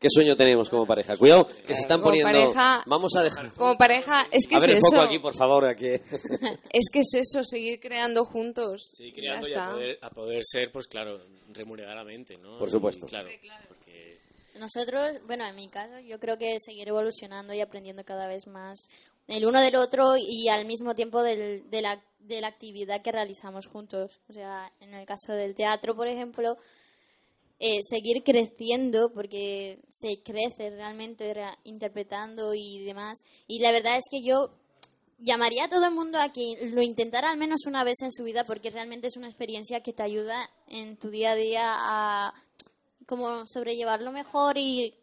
¿Qué sueño tenemos como pareja? Cuidado, que se están Como poniendo... pareja- Vamos a dejar... como pareja. Es que A ver es el foco eso. aquí, por favor, aquí. Es que es eso, seguir creando juntos. Sí, Ya creando y a poder, a poder ser, pues claro, remuneradamente, ¿no? Por supuesto. Y, claro, porque Nosotros, bueno, en mi caso, yo creo que seguir evolucionando y aprendiendo cada vez más el uno del otro y al mismo tiempo del- de, la, de la actividad que realizamos juntos. O sea, en el caso del teatro, por ejemplo, eh, seguir creciendo porque se crece realmente rea- interpretando y demás. Y la verdad es que yo llamaría a todo el mundo a que lo intentara al menos una vez en su vida porque realmente es una experiencia que te ayuda en tu día a día a como sobrellevarlo mejor y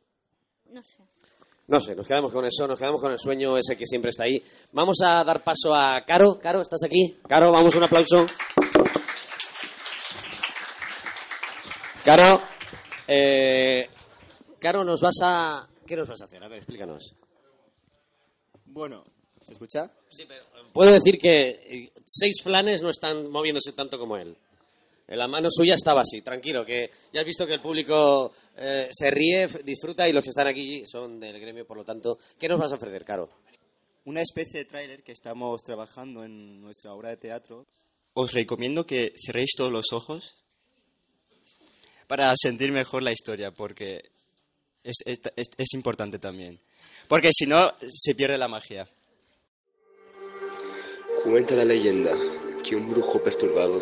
no sé. No sé, nos quedamos con eso, nos quedamos con el sueño ese que siempre está ahí. Vamos a dar paso a Caro. Caro, ¿estás aquí? Caro, vamos, un aplauso. Caro, eh, Caro, nos vas a... ¿Qué nos vas a hacer? A ver, explícanos. Bueno, ¿se escucha? Sí, pero puedo decir que eh, seis flanes no están moviéndose tanto como él. En la mano suya estaba así, tranquilo, que ya has visto que el público eh, se ríe, disfruta y los que están aquí son del gremio, por lo tanto, ¿qué nos vas a ofrecer, Caro? Una especie de tráiler que estamos trabajando en nuestra obra de teatro. Os recomiendo que cerréis todos los ojos para sentir mejor la historia, porque es, importante también. Porque si no, se pierde la magia. Cuenta la leyenda que un brujo perturbado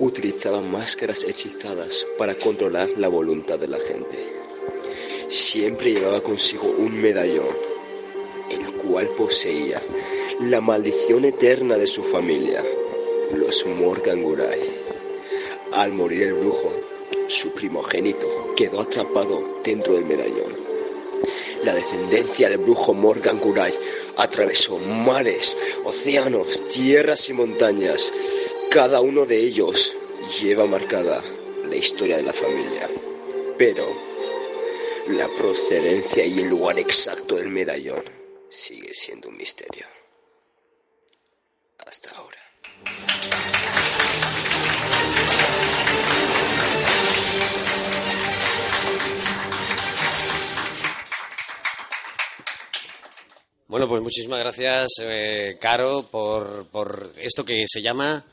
utilizaba máscaras hechizadas para controlar la voluntad de la gente. Siempre llevaba consigo un medallón, el cual poseía la maldición eterna de su familia, los Morgangurai. Al morir el brujo, su primogénito quedó atrapado dentro del medallón. La descendencia del brujo Morgan Guray atravesó mares, océanos, tierras y montañas. Cada uno de ellos lleva marcada la historia de la familia. Pero la procedencia y el lugar exacto del medallón sigue siendo un misterio. Hasta ahora. Bueno, pues muchísimas gracias, eh, Caro, por, por esto que se llama...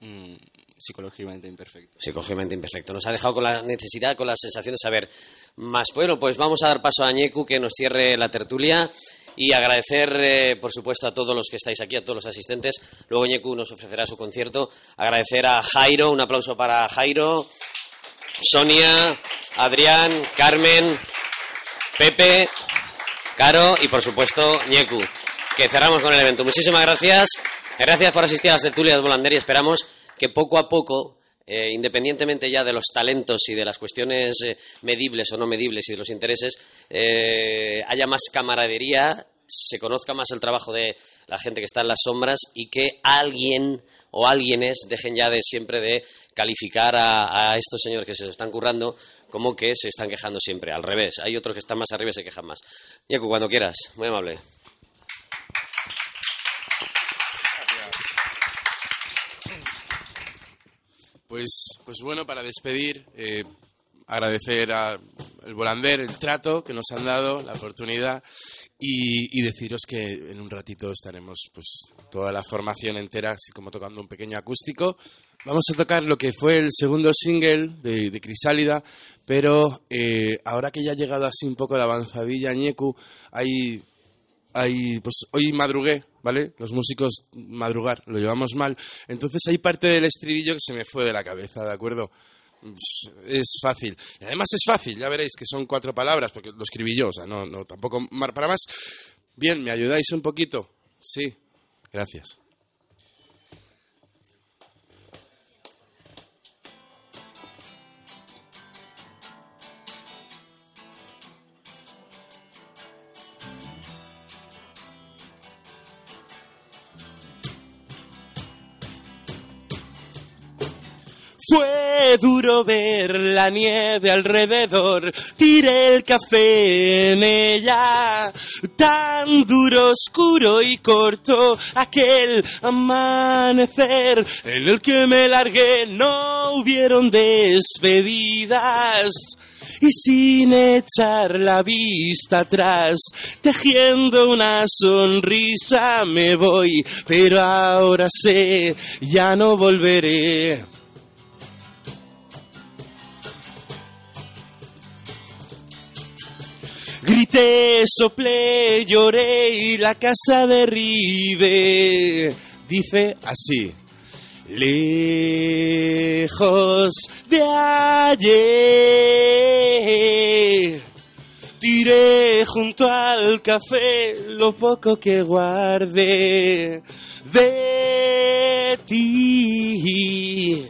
Mm, psicológicamente imperfecto. Psicológicamente imperfecto. Nos ha dejado con la necesidad, con la sensación de saber más. Bueno, pues vamos a dar paso a Ñecu que nos cierre la tertulia y agradecer, eh, por supuesto, a todos los que estáis aquí, a todos los asistentes. Luego Ñecu nos ofrecerá su concierto. Agradecer a Jairo, un aplauso para Jairo, Sonia, Adrián, Carmen, Pepe, Caro y, por supuesto, Ñecu, que cerramos con el evento. Muchísimas gracias. Gracias por asistir a las tertulias Volander y esperamos que poco a poco, eh, independientemente ya de los talentos y de las cuestiones eh, medibles o no medibles y de los intereses, eh, haya más camaradería, se conozca más el trabajo de la gente que está en las sombras y que alguien o alguienes dejen ya de siempre de calificar a, estos señores que se están currando como que se están quejando siempre. Al revés, hay otros que están más arriba y se quejan más. Yaku, cuando quieras, muy amable. Pues, pues bueno, para despedir, eh, agradecer al Volander el trato que nos han dado, la oportunidad y, y deciros que en un ratito estaremos pues toda la formación entera, así como tocando un pequeño acústico. Vamos a tocar lo que fue el segundo single de, de Crisálida, pero eh, ahora que ya ha llegado así un poco la avanzadilla Ñecu, hay hay, pues hoy madrugué, ¿vale? Los músicos madrugar, lo llevamos mal. Entonces hay parte del estribillo que se me fue de la cabeza, ¿de acuerdo? Pues, Es fácil. Y además es fácil, ya veréis que son cuatro palabras, porque lo escribí yo, o sea, no, no, tampoco para más. Bien, ¿me ayudáis un poquito? Sí, gracias. Duro ver la nieve alrededor, tiré el café en ella, tan duro, oscuro y corto aquel amanecer en el que me largué, no hubieron despedidas. Y sin echar la vista atrás, tejiendo una sonrisa me voy, pero ahora sé, ya no volveré. Grité, soplé, lloré y la casa derribe. Dice así. Lejos de ayer. Tiré junto al café lo poco que guardé de ti.